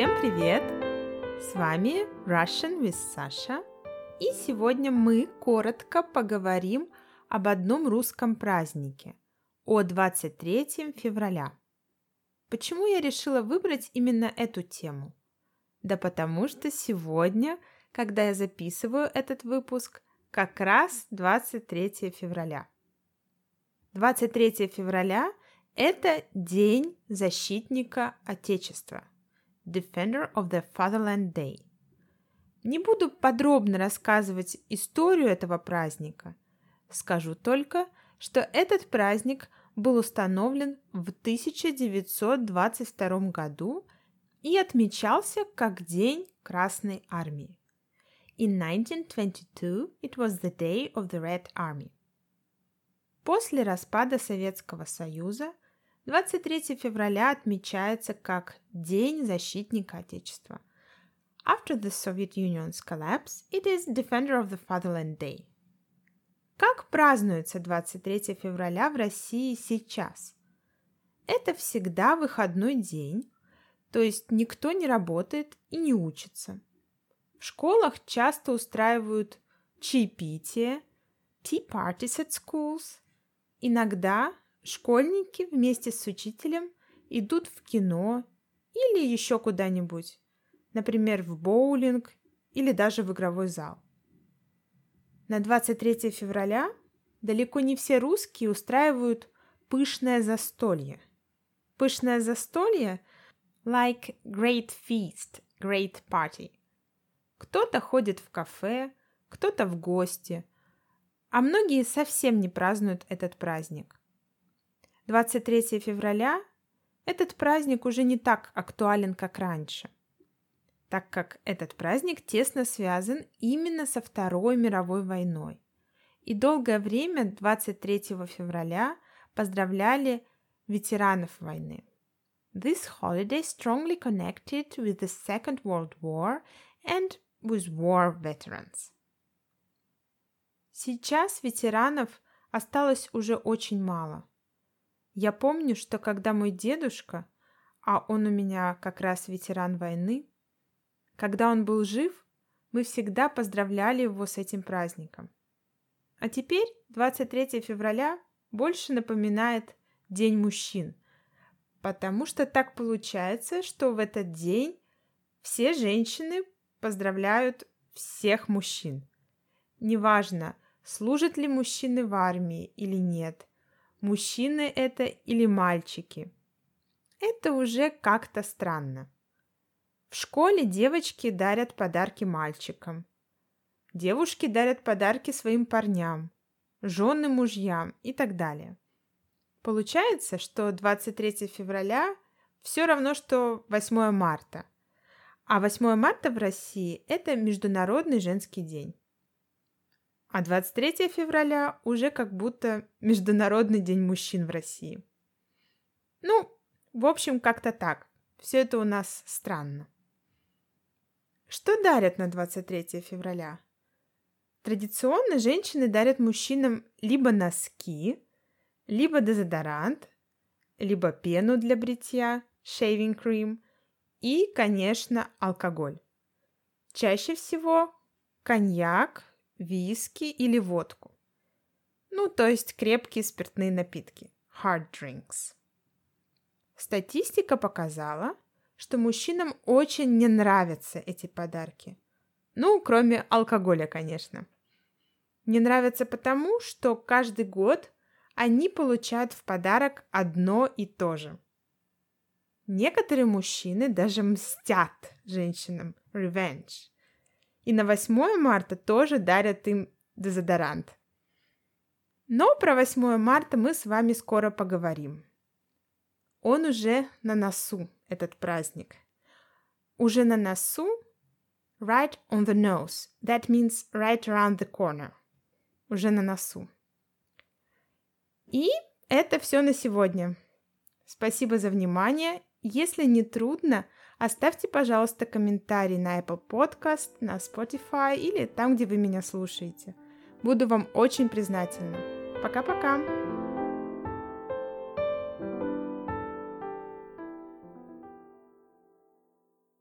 Всем привет! С вами Russian with Sasha. И сегодня мы коротко поговорим об одном русском празднике, о 23 февраля. Почему я решила выбрать именно эту тему? Да потому что сегодня, когда я записываю этот выпуск, как раз 23 февраля. 23 февраля – это День защитника Отечества. Defender of the Fatherland Day. Не буду подробно рассказывать историю этого праздника. Скажу только, что этот праздник был установлен в 1922 году и отмечался как День Красной Армии. In 1922 it was the Day of the Red Army. После распада Советского Союза 23 февраля отмечается как День защитника Отечества. After the Soviet Union's collapse, it is Defender of the Fatherland Day. Как празднуется 23 февраля в России сейчас? Это всегда выходной день, то есть никто не работает и не учится. В школах часто устраивают чаепитие, tea parties at schools. Иногда школьники вместе с учителем идут в кино или еще куда-нибудь, например, в боулинг или даже в игровой зал. На 23 февраля далеко не все русские устраивают пышное застолье. Пышное застолье like great feast, great party. Кто-то ходит в кафе, кто-то в гости, а многие совсем не празднуют этот праздник. 23 февраля этот праздник уже не так актуален, как раньше, так как этот праздник тесно связан именно со Второй мировой войной. И долгое время 23 февраля поздравляли ветеранов войны. This holiday strongly connected with the Second World War and with war veterans. Сейчас ветеранов осталось уже очень мало. Я помню, что когда мой дедушка, а он у меня как раз ветеран войны, когда он был жив, мы всегда поздравляли его с этим праздником. А теперь 23 февраля больше напоминает День мужчин, потому что так получается, что в этот день все женщины поздравляют всех мужчин. Неважно, служат ли мужчины в армии или нет, мужчины это или мальчики. Это уже как-то странно. В школе девочки дарят подарки мальчикам. Девушки дарят подарки своим парням, жены мужьям и так далее. Получается, что 23 февраля все равно, что 8 марта. А 8 марта в России – это Международный женский день. А 23 февраля уже как будто Международный день мужчин в России. Ну, в общем, как-то так. Все это у нас странно. Что дарят на 23 февраля? Традиционно женщины дарят мужчинам либо носки, либо дезодорант, либо пену для бритья, shaving cream и, конечно, алкоголь. Чаще всего коньяк, виски или водку. Ну, то есть крепкие спиртные напитки. Hard drinks. Статистика показала, что мужчинам очень не нравятся эти подарки. Ну, кроме алкоголя, конечно. Не нравятся потому, что каждый год они получают в подарок одно и то же. Некоторые мужчины даже мстят женщинам. Revenge и на 8 марта тоже дарят им дезодорант. Но про 8 марта мы с вами скоро поговорим. Он уже на носу, этот праздник. Уже на носу right on the nose. That means right around the corner. Уже на носу. И это все на сегодня. Спасибо за внимание. Если не трудно, Оставьте, пожалуйста, комментарий на Apple Podcast, на Spotify или там, где вы меня слушаете. Буду вам очень признательна. Пока-пока!